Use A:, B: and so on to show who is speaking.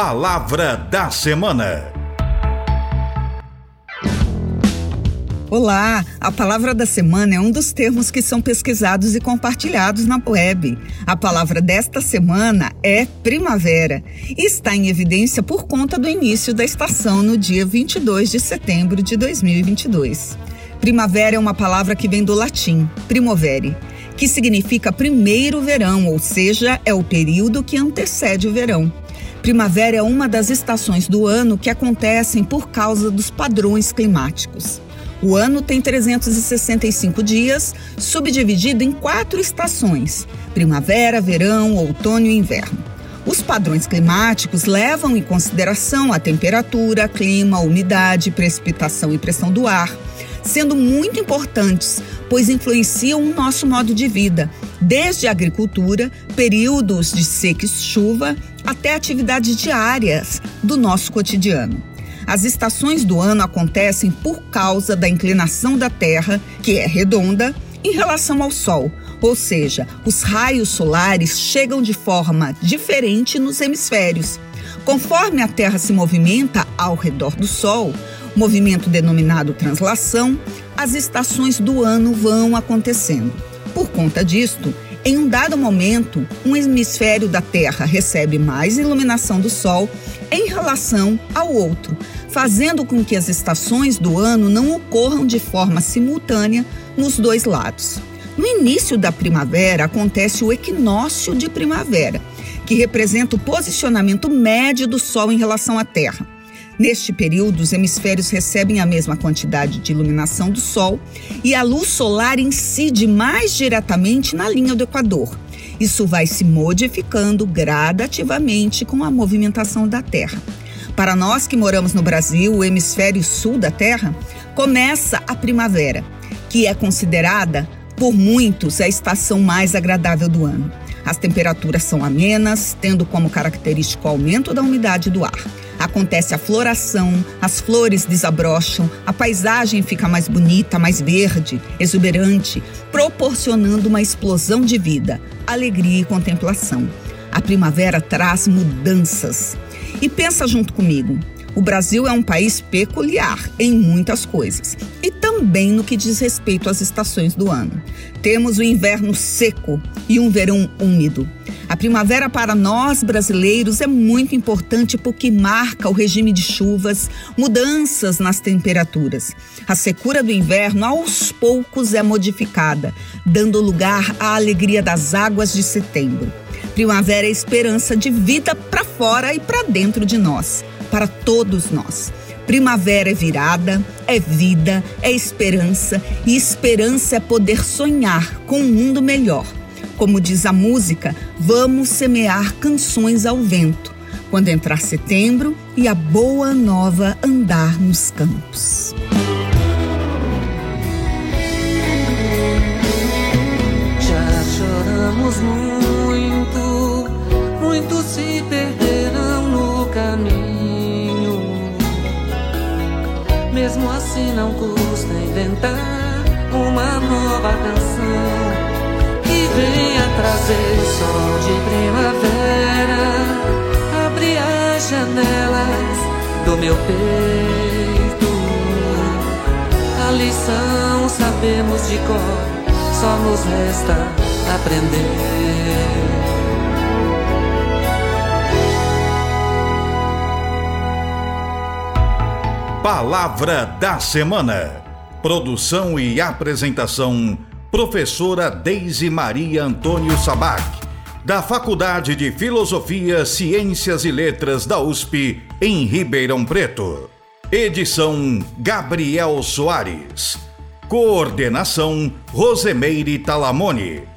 A: Palavra da Semana.
B: Olá! A palavra da semana é um dos termos que são pesquisados e compartilhados na web. A palavra desta semana é primavera e está em evidência por conta do início da estação no dia 22 de setembro de 2022. Primavera é uma palavra que vem do latim primovere, que significa primeiro verão, ou seja, é o período que antecede o verão. Primavera é uma das estações do ano que acontecem por causa dos padrões climáticos. O ano tem 365 dias, subdividido em quatro estações: primavera, verão, outono e inverno. Os padrões climáticos levam em consideração a temperatura, clima, umidade, precipitação e pressão do ar, sendo muito importantes, pois influenciam o nosso modo de vida, desde a agricultura, períodos de seca e chuva, até atividades diárias do nosso cotidiano. As estações do ano acontecem por causa da inclinação da Terra, que é redonda, em relação ao Sol, ou seja, os raios solares chegam de forma diferente nos hemisférios. Conforme a Terra se movimenta ao redor do Sol, movimento denominado translação, as estações do ano vão acontecendo. Por conta disto, em um dado momento, um hemisfério da Terra recebe mais iluminação do Sol em relação ao outro, fazendo com que as estações do ano não ocorram de forma simultânea nos dois lados. No início da primavera acontece o equinócio de primavera, que representa o posicionamento médio do Sol em relação à Terra. Neste período, os hemisférios recebem a mesma quantidade de iluminação do Sol e a luz solar incide mais diretamente na linha do Equador. Isso vai se modificando gradativamente com a movimentação da Terra. Para nós que moramos no Brasil, o hemisfério sul da Terra, começa a primavera, que é considerada por muitos a estação mais agradável do ano. As temperaturas são amenas, tendo como característico o aumento da umidade do ar. Acontece a floração, as flores desabrocham, a paisagem fica mais bonita, mais verde, exuberante, proporcionando uma explosão de vida, alegria e contemplação. A primavera traz mudanças. E pensa junto comigo, o Brasil é um país peculiar em muitas coisas e também no que diz respeito às estações do ano. Temos o inverno seco e um verão úmido. A primavera para nós brasileiros é muito importante porque marca o regime de chuvas, mudanças nas temperaturas. A secura do inverno aos poucos é modificada, dando lugar à alegria das águas de setembro. Primavera é esperança de vida para fora e para dentro de nós, para todos nós. Primavera é virada, é vida, é esperança, e esperança é poder sonhar com um mundo melhor como diz a música, vamos semear canções ao vento, quando entrar setembro e a boa nova andar nos campos.
C: Já choramos muito, Mesmo assim, não custa inventar uma nova canção venha trazer sol de primavera, abre as janelas do meu peito. A lição sabemos de cor, só nos resta aprender.
A: Palavra da Semana. Produção e apresentação professora Deise Maria Antônio Sabac, da Faculdade de Filosofia, Ciências e Letras da USP, em Ribeirão Preto. Edição Gabriel Soares. Coordenação Rosemeire Talamone.